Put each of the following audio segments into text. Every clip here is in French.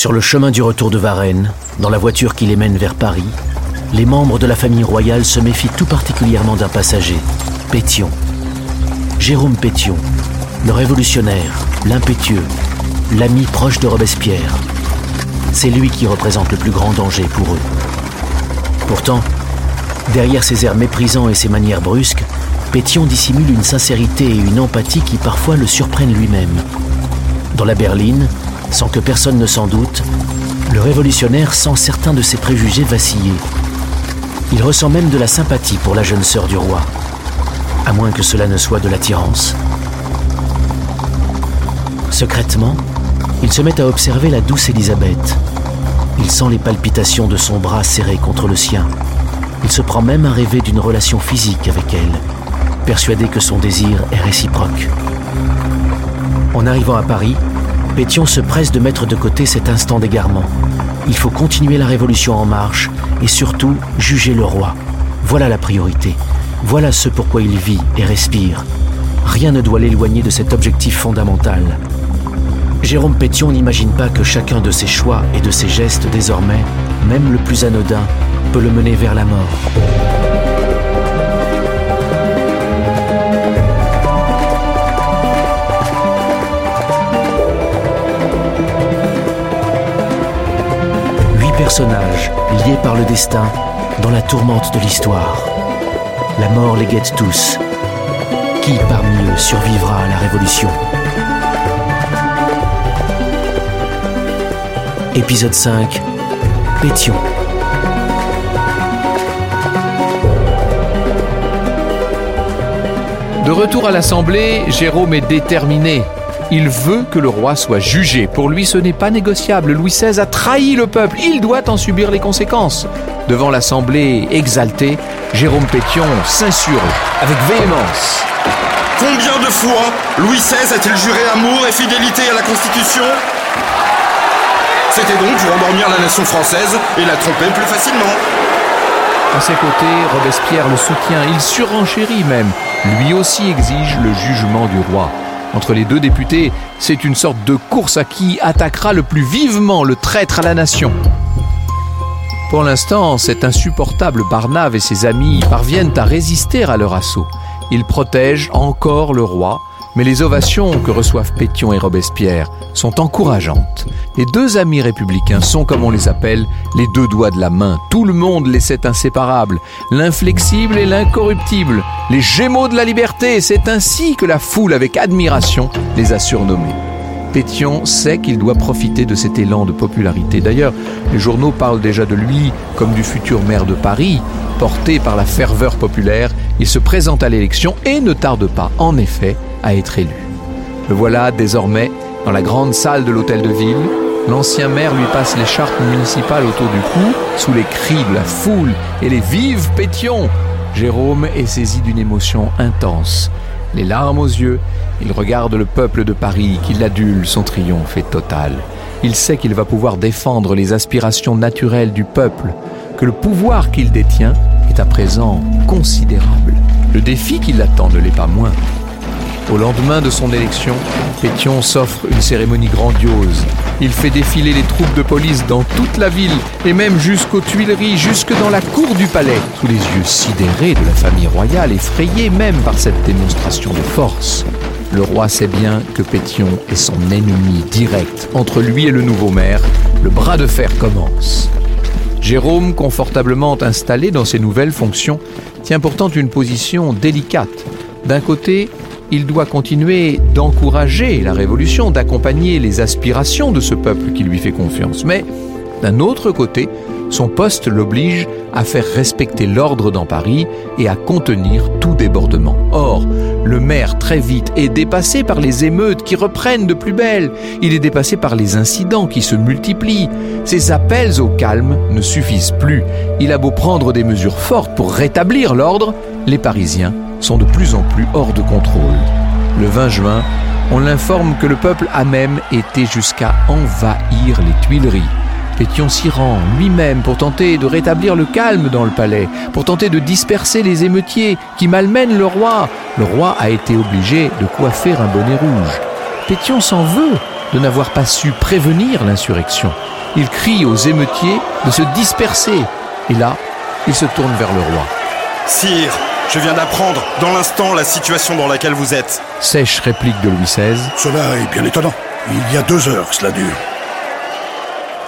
Sur le chemin du retour de Varennes, dans la voiture qui les mène vers Paris, les membres de la famille royale se méfient tout particulièrement d'un passager, Pétion. Jérôme Pétion, le révolutionnaire, l'impétueux, l'ami proche de Robespierre. C'est lui qui représente le plus grand danger pour eux. Pourtant, derrière ses airs méprisants et ses manières brusques, Pétion dissimule une sincérité et une empathie qui parfois le surprennent lui-même. Dans la berline, sans que personne ne s'en doute, le révolutionnaire sent certains de ses préjugés vaciller. Il ressent même de la sympathie pour la jeune sœur du roi, à moins que cela ne soit de l'attirance. Secrètement, il se met à observer la douce Élisabeth. Il sent les palpitations de son bras serré contre le sien. Il se prend même à rêver d'une relation physique avec elle, persuadé que son désir est réciproque. En arrivant à Paris, Pétion se presse de mettre de côté cet instant d'égarement. Il faut continuer la révolution en marche et surtout juger le roi. Voilà la priorité. Voilà ce pourquoi il vit et respire. Rien ne doit l'éloigner de cet objectif fondamental. Jérôme Pétion n'imagine pas que chacun de ses choix et de ses gestes désormais, même le plus anodin, peut le mener vers la mort. Personnages liés par le destin dans la tourmente de l'histoire. La mort les guette tous. Qui parmi eux survivra à la Révolution? Épisode 5 Pétion. De retour à l'Assemblée, Jérôme est déterminé. Il veut que le roi soit jugé. Pour lui, ce n'est pas négociable. Louis XVI a trahi le peuple. Il doit en subir les conséquences. Devant l'Assemblée exaltée, Jérôme Pétion s'insurge avec véhémence. Combien de fois Louis XVI a-t-il juré amour et fidélité à la Constitution? C'était donc pour endormir la nation française et la tromper plus facilement. À ses côtés, Robespierre le soutient, il surenchérit même. Lui aussi exige le jugement du roi. Entre les deux députés, c'est une sorte de course à qui attaquera le plus vivement le traître à la nation. Pour l'instant, cet insupportable Barnave et ses amis parviennent à résister à leur assaut. Ils protègent encore le roi, mais les ovations que reçoivent Pétion et Robespierre sont encourageantes. Les deux amis républicains sont, comme on les appelle, les deux doigts de la main. Tout le monde les sait inséparables, l'inflexible et l'incorruptible, les gémeaux de la liberté. C'est ainsi que la foule, avec admiration, les a surnommés. Pétion sait qu'il doit profiter de cet élan de popularité. D'ailleurs, les journaux parlent déjà de lui comme du futur maire de Paris. Porté par la ferveur populaire, il se présente à l'élection et ne tarde pas, en effet, à être élu. Le voilà désormais dans la grande salle de l'hôtel de ville. L'ancien maire lui passe l'écharpe municipale autour du cou, sous les cris de la foule et les vives pétions. Jérôme est saisi d'une émotion intense. Les larmes aux yeux, il regarde le peuple de Paris qui l'adule, son triomphe est total. Il sait qu'il va pouvoir défendre les aspirations naturelles du peuple, que le pouvoir qu'il détient est à présent considérable. Le défi qui l'attend ne l'est pas moins. Au lendemain de son élection, Pétion s'offre une cérémonie grandiose. Il fait défiler les troupes de police dans toute la ville et même jusqu'aux Tuileries, jusque dans la cour du palais, sous les yeux sidérés de la famille royale, effrayés même par cette démonstration de force. Le roi sait bien que Pétion est son ennemi direct. Entre lui et le nouveau maire, le bras de fer commence. Jérôme, confortablement installé dans ses nouvelles fonctions, tient pourtant une position délicate. D'un côté, il doit continuer d'encourager la révolution, d'accompagner les aspirations de ce peuple qui lui fait confiance. Mais d'un autre côté, son poste l'oblige à faire respecter l'ordre dans Paris et à contenir tout débordement. Or, le maire très vite est dépassé par les émeutes qui reprennent de plus belle. Il est dépassé par les incidents qui se multiplient. Ses appels au calme ne suffisent plus. Il a beau prendre des mesures fortes pour rétablir l'ordre, les Parisiens sont de plus en plus hors de contrôle. Le 20 juin, on l'informe que le peuple a même été jusqu'à envahir les Tuileries. Pétion s'y rend lui-même pour tenter de rétablir le calme dans le palais, pour tenter de disperser les émeutiers qui malmènent le roi. Le roi a été obligé de coiffer un bonnet rouge. Pétion s'en veut. de n'avoir pas su prévenir l'insurrection. Il crie aux émeutiers de se disperser. Et là, il se tourne vers le roi. Sire, je viens d'apprendre dans l'instant la situation dans laquelle vous êtes. Sèche réplique de Louis XVI. Cela est bien étonnant. Il y a deux heures que cela dure.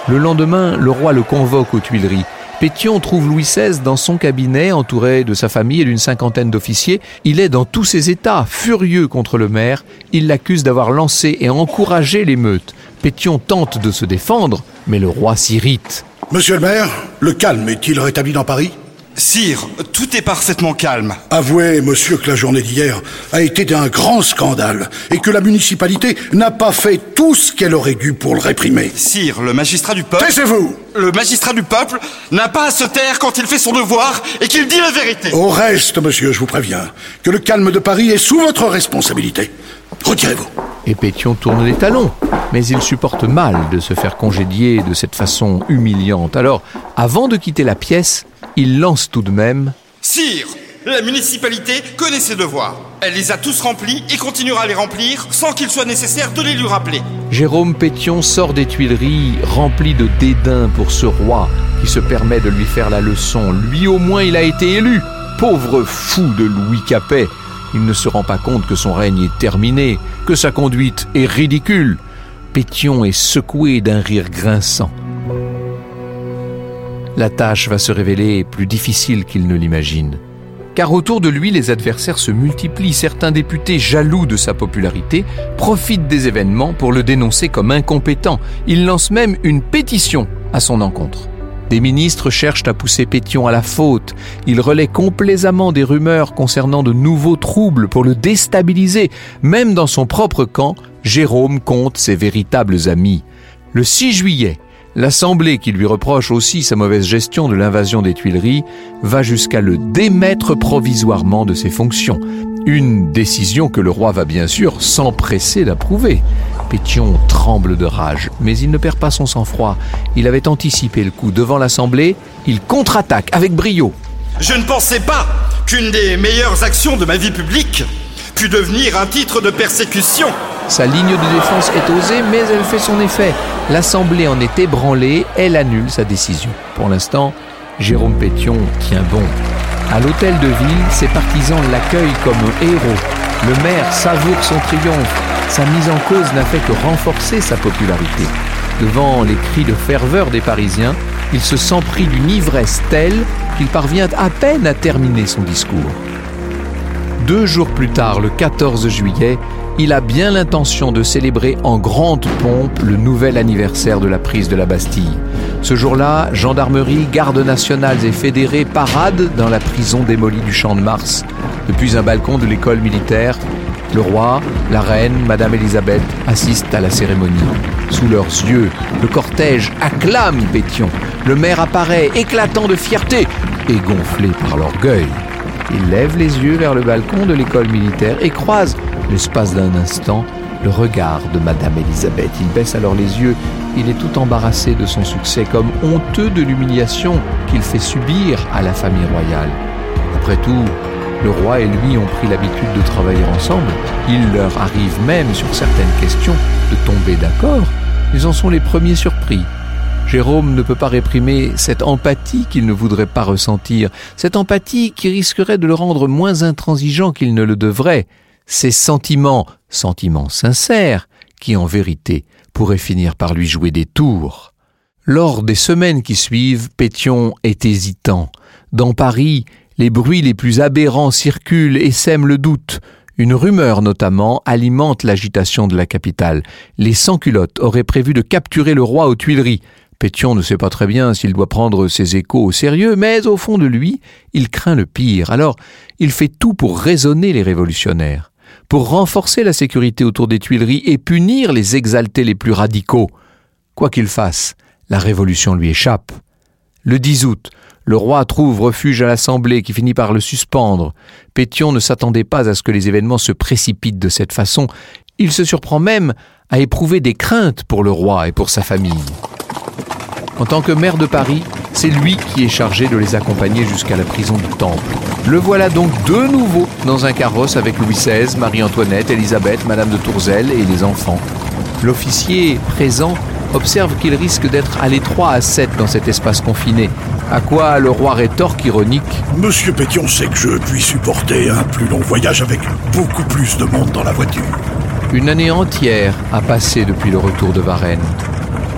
Le lendemain, le roi le convoque aux Tuileries. Pétion trouve Louis XVI dans son cabinet, entouré de sa famille et d'une cinquantaine d'officiers. Il est dans tous ses états, furieux contre le maire. Il l'accuse d'avoir lancé et encouragé l'émeute. Pétion tente de se défendre, mais le roi s'irrite. Monsieur le maire, le calme est-il rétabli dans Paris? Sire, tout est parfaitement calme. Avouez, monsieur, que la journée d'hier a été d'un grand scandale et que la municipalité n'a pas fait tout ce qu'elle aurait dû pour le réprimer. Sire, le magistrat du peuple... Taisez-vous Le magistrat du peuple n'a pas à se taire quand il fait son devoir et qu'il dit la vérité. Au reste, monsieur, je vous préviens que le calme de Paris est sous votre responsabilité. Retirez-vous. Et Pétion tourne les talons. Mais il supporte mal de se faire congédier de cette façon humiliante. Alors, avant de quitter la pièce, il lance tout de même Sire, la municipalité connaît ses devoirs. Elle les a tous remplis et continuera à les remplir sans qu'il soit nécessaire de les lui rappeler. Jérôme Pétion sort des Tuileries rempli de dédain pour ce roi qui se permet de lui faire la leçon. Lui au moins il a été élu. Pauvre fou de Louis Capet. Il ne se rend pas compte que son règne est terminé, que sa conduite est ridicule. Pétion est secoué d'un rire grinçant. La tâche va se révéler plus difficile qu'il ne l'imagine. Car autour de lui, les adversaires se multiplient. Certains députés, jaloux de sa popularité, profitent des événements pour le dénoncer comme incompétent. Ils lancent même une pétition à son encontre. Des ministres cherchent à pousser Pétion à la faute. Ils relaient complaisamment des rumeurs concernant de nouveaux troubles pour le déstabiliser. Même dans son propre camp, Jérôme compte ses véritables amis. Le 6 juillet, L'Assemblée, qui lui reproche aussi sa mauvaise gestion de l'invasion des Tuileries, va jusqu'à le démettre provisoirement de ses fonctions. Une décision que le roi va bien sûr s'empresser d'approuver. Pétion tremble de rage, mais il ne perd pas son sang-froid. Il avait anticipé le coup devant l'Assemblée, il contre-attaque avec brio. Je ne pensais pas qu'une des meilleures actions de ma vie publique pût devenir un titre de persécution. Sa ligne de défense est osée, mais elle fait son effet. L'Assemblée en est ébranlée, elle annule sa décision. Pour l'instant, Jérôme Pétion tient bon. À l'hôtel de ville, ses partisans l'accueillent comme un héros. Le maire savoure son triomphe. Sa mise en cause n'a fait que renforcer sa popularité. Devant les cris de ferveur des Parisiens, il se sent pris d'une ivresse telle qu'il parvient à peine à terminer son discours. Deux jours plus tard, le 14 juillet, il a bien l'intention de célébrer en grande pompe le nouvel anniversaire de la prise de la Bastille. Ce jour-là, gendarmerie, gardes nationales et fédérés paradent dans la prison démolie du Champ de Mars. Depuis un balcon de l'école militaire, le roi, la reine, Madame Elisabeth assistent à la cérémonie. Sous leurs yeux, le cortège acclame Pétion. Le maire apparaît, éclatant de fierté et gonflé par l'orgueil. Il lève les yeux vers le balcon de l'école militaire et croise, l'espace d'un instant, le regard de Madame Elisabeth. Il baisse alors les yeux. Il est tout embarrassé de son succès, comme honteux de l'humiliation qu'il fait subir à la famille royale. Après tout, le roi et lui ont pris l'habitude de travailler ensemble. Il leur arrive même, sur certaines questions, de tomber d'accord. Ils en sont les premiers surpris. Jérôme ne peut pas réprimer cette empathie qu'il ne voudrait pas ressentir, cette empathie qui risquerait de le rendre moins intransigeant qu'il ne le devrait, ces sentiments, sentiments sincères, qui en vérité pourraient finir par lui jouer des tours. Lors des semaines qui suivent, Pétion est hésitant. Dans Paris, les bruits les plus aberrants circulent et sèment le doute. Une rumeur notamment alimente l'agitation de la capitale. Les sans-culottes auraient prévu de capturer le roi aux Tuileries. Pétion ne sait pas très bien s'il doit prendre ses échos au sérieux, mais au fond de lui, il craint le pire. Alors, il fait tout pour raisonner les révolutionnaires, pour renforcer la sécurité autour des Tuileries et punir les exaltés les plus radicaux. Quoi qu'il fasse, la révolution lui échappe. Le 10 août, le roi trouve refuge à l'Assemblée qui finit par le suspendre. Pétion ne s'attendait pas à ce que les événements se précipitent de cette façon. Il se surprend même à éprouver des craintes pour le roi et pour sa famille. En tant que maire de Paris, c'est lui qui est chargé de les accompagner jusqu'à la prison du Temple. Le voilà donc de nouveau dans un carrosse avec Louis XVI, Marie-Antoinette, Élisabeth, Madame de Tourzel et les enfants. L'officier présent observe qu'il risque d'être à l'étroit à 7 dans cet espace confiné. À quoi le roi rétorque ironique Monsieur Pétion sait que je puis supporter un plus long voyage avec beaucoup plus de monde dans la voiture. Une année entière a passé depuis le retour de Varennes.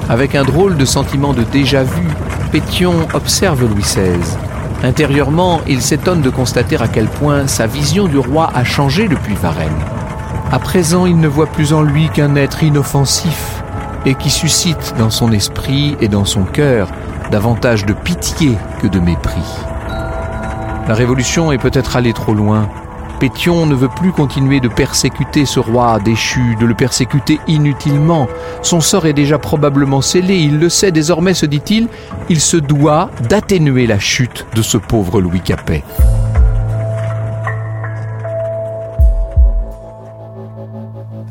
Avec un drôle de sentiment de déjà-vu, Pétion observe Louis XVI. Intérieurement, il s'étonne de constater à quel point sa vision du roi a changé depuis Varennes. À présent, il ne voit plus en lui qu'un être inoffensif et qui suscite dans son esprit et dans son cœur davantage de pitié que de mépris. La révolution est peut-être allée trop loin. Pétion ne veut plus continuer de persécuter ce roi déchu, de le persécuter inutilement. Son sort est déjà probablement scellé, il le sait désormais, se dit-il, il se doit d'atténuer la chute de ce pauvre Louis Capet.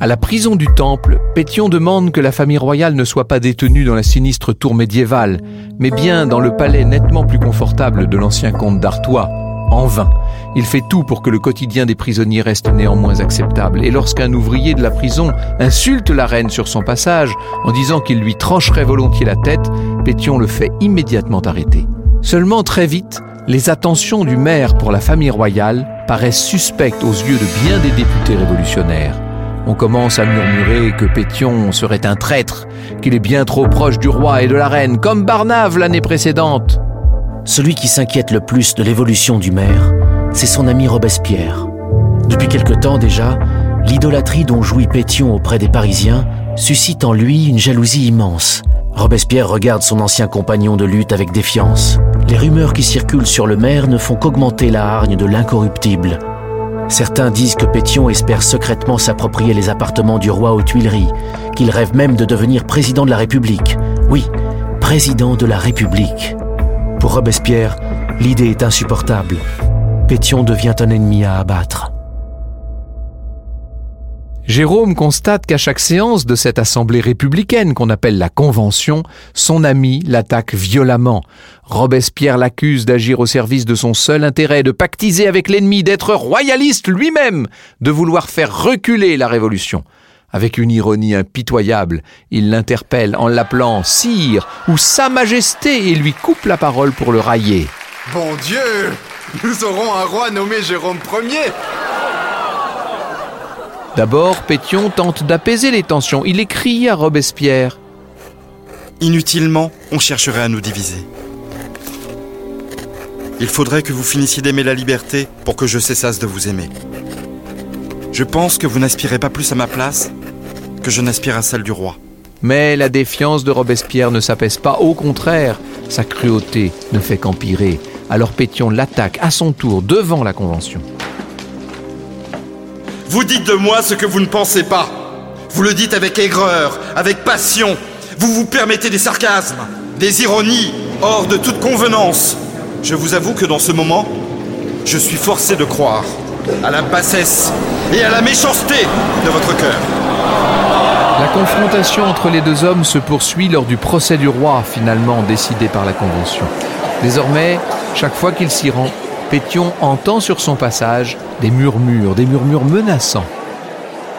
À la prison du Temple, Pétion demande que la famille royale ne soit pas détenue dans la sinistre tour médiévale, mais bien dans le palais nettement plus confortable de l'ancien comte d'Artois. En vain. Il fait tout pour que le quotidien des prisonniers reste néanmoins acceptable. Et lorsqu'un ouvrier de la prison insulte la reine sur son passage en disant qu'il lui trancherait volontiers la tête, Pétion le fait immédiatement arrêter. Seulement très vite, les attentions du maire pour la famille royale paraissent suspectes aux yeux de bien des députés révolutionnaires. On commence à murmurer que Pétion serait un traître, qu'il est bien trop proche du roi et de la reine, comme Barnave l'année précédente. Celui qui s'inquiète le plus de l'évolution du maire, c'est son ami Robespierre. Depuis quelque temps déjà, l'idolâtrie dont jouit Pétion auprès des Parisiens suscite en lui une jalousie immense. Robespierre regarde son ancien compagnon de lutte avec défiance. Les rumeurs qui circulent sur le maire ne font qu'augmenter la hargne de l'incorruptible, Certains disent que Pétion espère secrètement s'approprier les appartements du roi aux Tuileries, qu'il rêve même de devenir président de la République. Oui, président de la République. Pour Robespierre, l'idée est insupportable. Pétion devient un ennemi à abattre. Jérôme constate qu'à chaque séance de cette assemblée républicaine qu'on appelle la Convention, son ami l'attaque violemment. Robespierre l'accuse d'agir au service de son seul intérêt, de pactiser avec l'ennemi, d'être royaliste lui-même, de vouloir faire reculer la Révolution. Avec une ironie impitoyable, il l'interpelle en l'appelant Sire ou Sa Majesté et lui coupe la parole pour le railler. Bon Dieu Nous aurons un roi nommé Jérôme Ier D'abord, Pétion tente d'apaiser les tensions. Il écrit à Robespierre. Inutilement, on chercherait à nous diviser. Il faudrait que vous finissiez d'aimer la liberté pour que je cessasse de vous aimer. Je pense que vous n'aspirez pas plus à ma place que je n'aspire à celle du roi. Mais la défiance de Robespierre ne s'apaise pas, au contraire, sa cruauté ne fait qu'empirer. Alors Pétion l'attaque à son tour devant la Convention. Vous dites de moi ce que vous ne pensez pas. Vous le dites avec aigreur, avec passion. Vous vous permettez des sarcasmes, des ironies, hors de toute convenance. Je vous avoue que dans ce moment, je suis forcé de croire à la bassesse et à la méchanceté de votre cœur. La confrontation entre les deux hommes se poursuit lors du procès du roi, finalement décidé par la Convention. Désormais, chaque fois qu'il s'y rend, Pétion entend sur son passage des murmures, des murmures menaçants.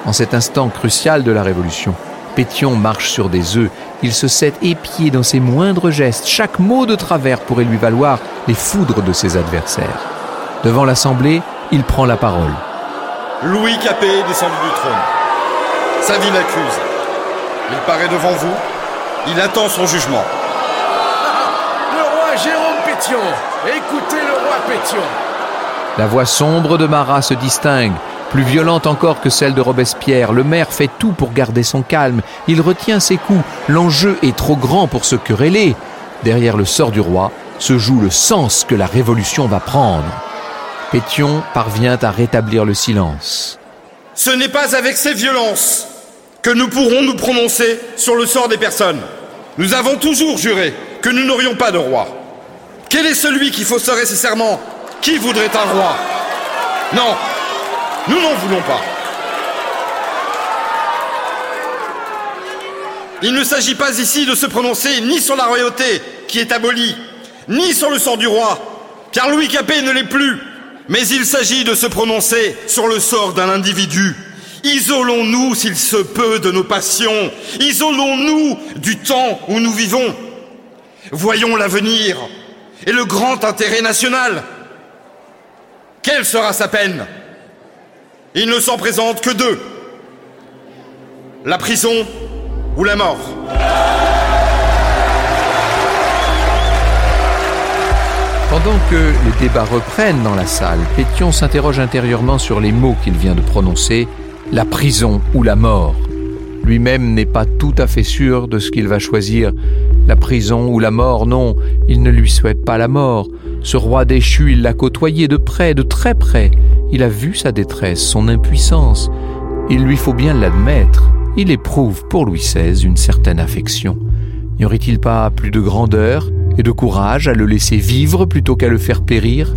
En cet instant crucial de la Révolution, Pétion marche sur des œufs, il se sait épié dans ses moindres gestes, chaque mot de travers pourrait lui valoir les foudres de ses adversaires. Devant l'Assemblée, il prend la parole. Louis Capet du trône. Sa vie l'accuse. Il paraît devant vous, il attend son jugement. Le roi Jérôme Pétion Écoutez le roi Pétion La voix sombre de Marat se distingue. Plus violente encore que celle de Robespierre, le maire fait tout pour garder son calme. Il retient ses coups. L'enjeu est trop grand pour se quereller. Derrière le sort du roi se joue le sens que la révolution va prendre. Pétion parvient à rétablir le silence. Ce n'est pas avec ces violences que nous pourrons nous prononcer sur le sort des personnes. Nous avons toujours juré que nous n'aurions pas de roi. Quel est celui qui fausserait ses serments? Qui voudrait un roi? Non, nous n'en voulons pas. Il ne s'agit pas ici de se prononcer ni sur la royauté qui est abolie, ni sur le sort du roi, car Louis Capet ne l'est plus. Mais il s'agit de se prononcer sur le sort d'un individu. Isolons-nous, s'il se peut, de nos passions. Isolons-nous du temps où nous vivons. Voyons l'avenir et le grand intérêt national. Quelle sera sa peine? Il ne s'en présente que deux. La prison ou la mort? Pendant que les débats reprennent dans la salle, Pétion s'interroge intérieurement sur les mots qu'il vient de prononcer, la prison ou la mort. Lui-même n'est pas tout à fait sûr de ce qu'il va choisir. La prison ou la mort, non, il ne lui souhaite pas la mort. Ce roi déchu, il l'a côtoyé de près, de très près. Il a vu sa détresse, son impuissance. Il lui faut bien l'admettre. Il éprouve pour Louis XVI une certaine affection. N'y aurait-il pas plus de grandeur et de courage à le laisser vivre plutôt qu'à le faire périr?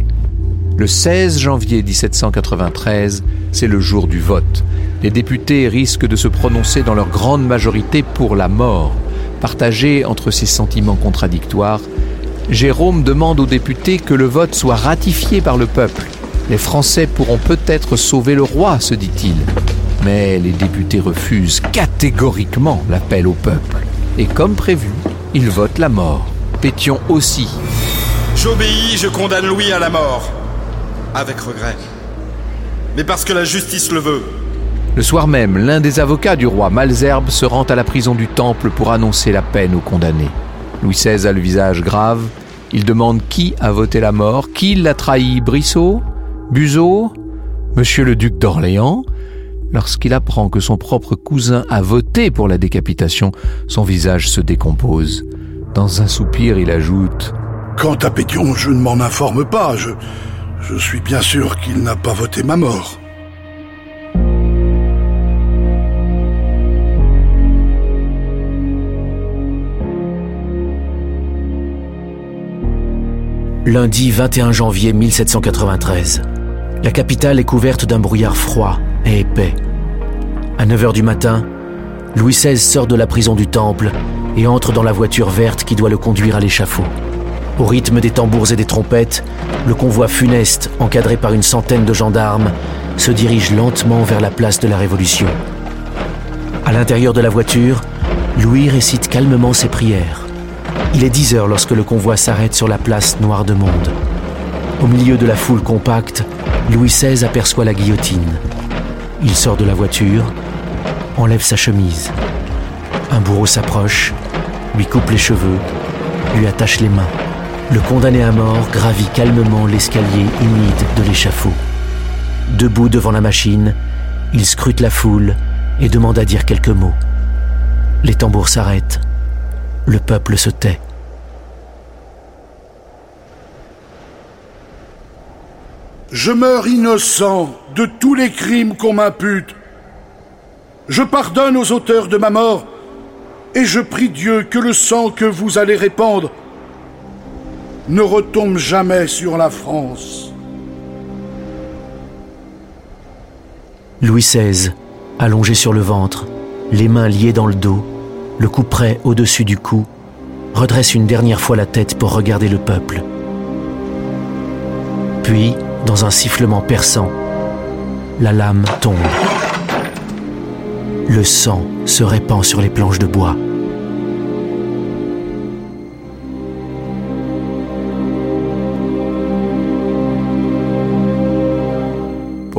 Le 16 janvier 1793, c'est le jour du vote. Les députés risquent de se prononcer dans leur grande majorité pour la mort. Partagé entre ces sentiments contradictoires, Jérôme demande aux députés que le vote soit ratifié par le peuple. Les Français pourront peut-être sauver le roi, se dit-il. Mais les députés refusent catégoriquement l'appel au peuple. Et comme prévu, ils votent la mort. Pétion aussi. J'obéis, je condamne Louis à la mort. Avec regret. Mais parce que la justice le veut. Le soir même, l'un des avocats du roi, Malzerbe, se rend à la prison du Temple pour annoncer la peine aux condamnés. Louis XVI a le visage grave. Il demande qui a voté la mort, qui l'a trahi, Brissot, Buzot, Monsieur le duc d'Orléans. Lorsqu'il apprend que son propre cousin a voté pour la décapitation, son visage se décompose. Dans un soupir, il ajoute Quant à Pétion, je ne m'en informe pas. Je, je suis bien sûr qu'il n'a pas voté ma mort. Lundi 21 janvier 1793. La capitale est couverte d'un brouillard froid et épais. À 9 h du matin, Louis XVI sort de la prison du Temple et entre dans la voiture verte qui doit le conduire à l'échafaud. Au rythme des tambours et des trompettes, le convoi funeste, encadré par une centaine de gendarmes, se dirige lentement vers la place de la Révolution. À l'intérieur de la voiture, Louis récite calmement ses prières. Il est 10 heures lorsque le convoi s'arrête sur la place Noire de Monde. Au milieu de la foule compacte, Louis XVI aperçoit la guillotine. Il sort de la voiture, enlève sa chemise. Un bourreau s'approche, lui coupe les cheveux, lui attache les mains. Le condamné à mort gravit calmement l'escalier humide de l'échafaud. Debout devant la machine, il scrute la foule et demande à dire quelques mots. Les tambours s'arrêtent. Le peuple se tait. Je meurs innocent de tous les crimes qu'on m'impute. Je pardonne aux auteurs de ma mort et je prie Dieu que le sang que vous allez répandre ne retombe jamais sur la France. Louis XVI, allongé sur le ventre, les mains liées dans le dos, le cou près au-dessus du cou, redresse une dernière fois la tête pour regarder le peuple. Puis, dans un sifflement perçant, la lame tombe. Le sang se répand sur les planches de bois.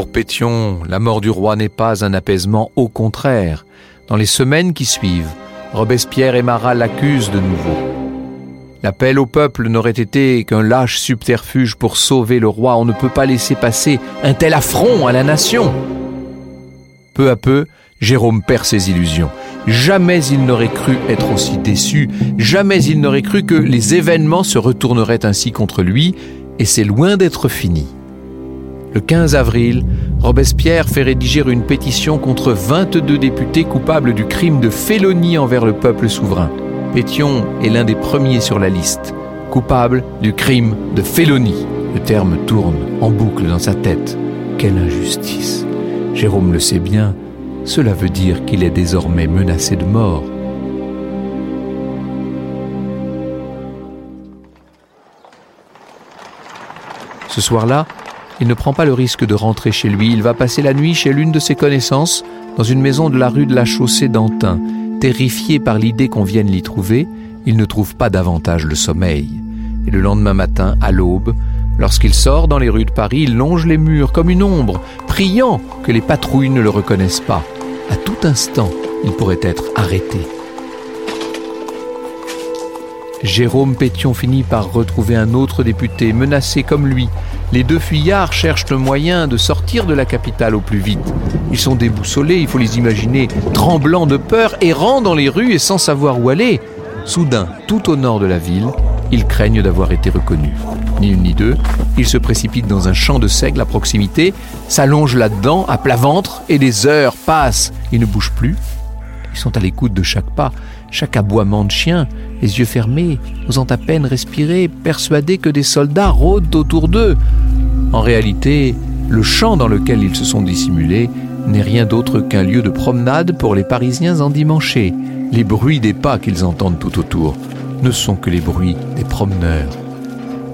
Pétion, la mort du roi n'est pas un apaisement, au contraire. Dans les semaines qui suivent, Robespierre et Marat l'accusent de nouveau. L'appel au peuple n'aurait été qu'un lâche subterfuge pour sauver le roi. On ne peut pas laisser passer un tel affront à la nation. Peu à peu, Jérôme perd ses illusions. Jamais il n'aurait cru être aussi déçu, jamais il n'aurait cru que les événements se retourneraient ainsi contre lui, et c'est loin d'être fini. Le 15 avril, Robespierre fait rédiger une pétition contre 22 députés coupables du crime de félonie envers le peuple souverain. Pétion est l'un des premiers sur la liste, coupable du crime de félonie. Le terme tourne en boucle dans sa tête. Quelle injustice. Jérôme le sait bien, cela veut dire qu'il est désormais menacé de mort. Ce soir-là, il ne prend pas le risque de rentrer chez lui. Il va passer la nuit chez l'une de ses connaissances, dans une maison de la rue de la Chaussée d'Antin. Terrifié par l'idée qu'on vienne l'y trouver, il ne trouve pas davantage le sommeil. Et le lendemain matin, à l'aube, lorsqu'il sort dans les rues de Paris, il longe les murs comme une ombre, priant que les patrouilles ne le reconnaissent pas. À tout instant, il pourrait être arrêté. Jérôme Pétion finit par retrouver un autre député menacé comme lui. Les deux fuyards cherchent le moyen de sortir de la capitale au plus vite. Ils sont déboussolés, il faut les imaginer, tremblants de peur, errant dans les rues et sans savoir où aller. Soudain, tout au nord de la ville, ils craignent d'avoir été reconnus. Ni une ni deux, ils se précipitent dans un champ de seigle à proximité, s'allongent là-dedans à plat ventre, et des heures passent. Ils ne bougent plus. Ils sont à l'écoute de chaque pas, chaque aboiement de chien, les yeux fermés, osant à peine respirer, persuadés que des soldats rôdent autour d'eux. En réalité, le champ dans lequel ils se sont dissimulés n'est rien d'autre qu'un lieu de promenade pour les Parisiens endimanchés. Les bruits des pas qu'ils entendent tout autour ne sont que les bruits des promeneurs.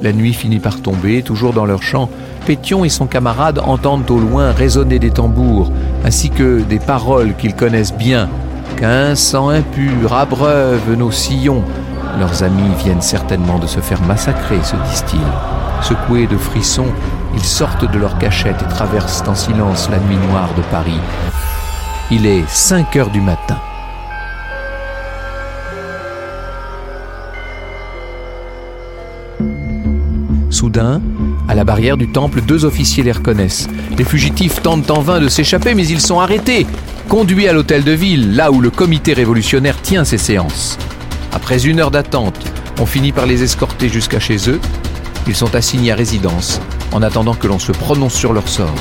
La nuit finit par tomber, toujours dans leur champ. Pétion et son camarade entendent au loin résonner des tambours, ainsi que des paroles qu'ils connaissent bien. Qu'un sang impur abreuve nos sillons. Leurs amis viennent certainement de se faire massacrer, se disent-ils. Secoués de frissons, ils sortent de leur cachette et traversent en silence la nuit noire de Paris. Il est 5 heures du matin. Soudain, à la barrière du temple, deux officiers les reconnaissent. Les fugitifs tentent en vain de s'échapper, mais ils sont arrêtés, conduits à l'hôtel de ville, là où le comité révolutionnaire tient ses séances. Après une heure d'attente, on finit par les escorter jusqu'à chez eux. Ils sont assignés à résidence, en attendant que l'on se prononce sur leur sort.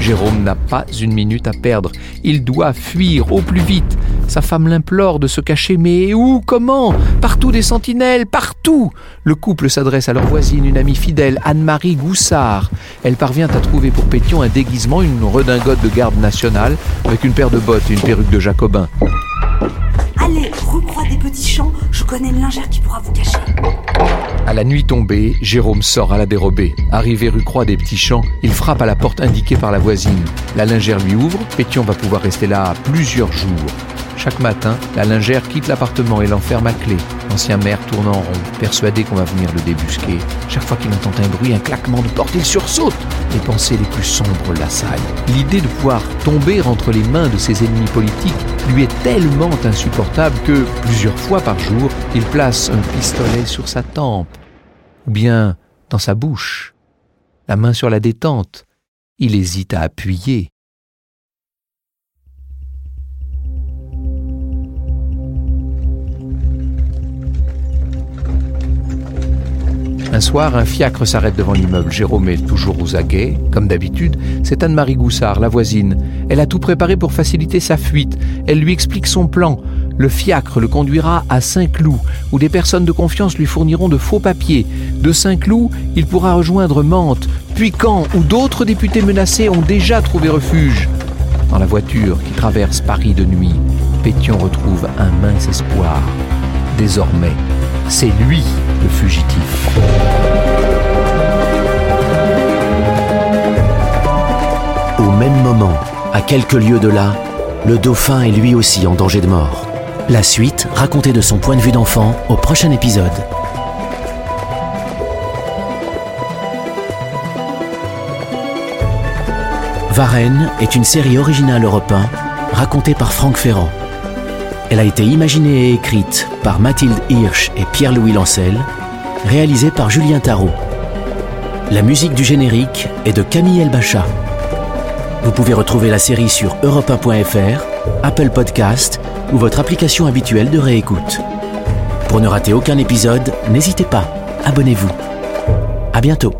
Jérôme n'a pas une minute à perdre. Il doit fuir au plus vite. Sa femme l'implore de se cacher, mais où Comment? Partout des sentinelles, partout Le couple s'adresse à leur voisine, une amie fidèle, Anne-Marie Goussard. Elle parvient à trouver pour Pétion un déguisement, une redingote de garde nationale, avec une paire de bottes et une perruque de jacobin. Allez, rue Croix des Petits Champs, je connais une lingère qui pourra vous cacher. À la nuit tombée, Jérôme sort à la dérobée. Arrivé rue Croix des Petits Champs, il frappe à la porte indiquée par la voisine. La lingère lui ouvre, Pétion va pouvoir rester là plusieurs jours. Chaque matin, la lingère quitte l'appartement et l'enferme à clé. L'ancien maire tourne en rond, persuadé qu'on va venir le débusquer. Chaque fois qu'il entend un bruit, un claquement de porte, il sursaute. Les pensées les plus sombres l'assaillent. L'idée de pouvoir tomber entre les mains de ses ennemis politiques lui est tellement insupportable que, plusieurs fois par jour, il place un pistolet sur sa tempe, ou bien dans sa bouche. La main sur la détente, il hésite à appuyer. Un soir, un fiacre s'arrête devant l'immeuble. Jérôme est toujours aux aguets, comme d'habitude. C'est Anne-Marie Goussard, la voisine. Elle a tout préparé pour faciliter sa fuite. Elle lui explique son plan. Le fiacre le conduira à Saint-Cloud, où des personnes de confiance lui fourniront de faux papiers. De Saint-Cloud, il pourra rejoindre Mantes, puis Caen, où d'autres députés menacés ont déjà trouvé refuge. Dans la voiture qui traverse Paris de nuit, Pétion retrouve un mince espoir. Désormais, c'est lui le fugitif. Au même moment, à quelques lieues de là, le dauphin est lui aussi en danger de mort. La suite, racontée de son point de vue d'enfant, au prochain épisode. Varenne est une série originale européenne racontée par Franck Ferrand. Elle a été imaginée et écrite par Mathilde Hirsch et Pierre-Louis Lancel, réalisée par Julien Tarot. La musique du générique est de Camille Elbacha. Vous pouvez retrouver la série sur europe1.fr, Apple Podcast ou votre application habituelle de réécoute. Pour ne rater aucun épisode, n'hésitez pas, abonnez-vous. À bientôt.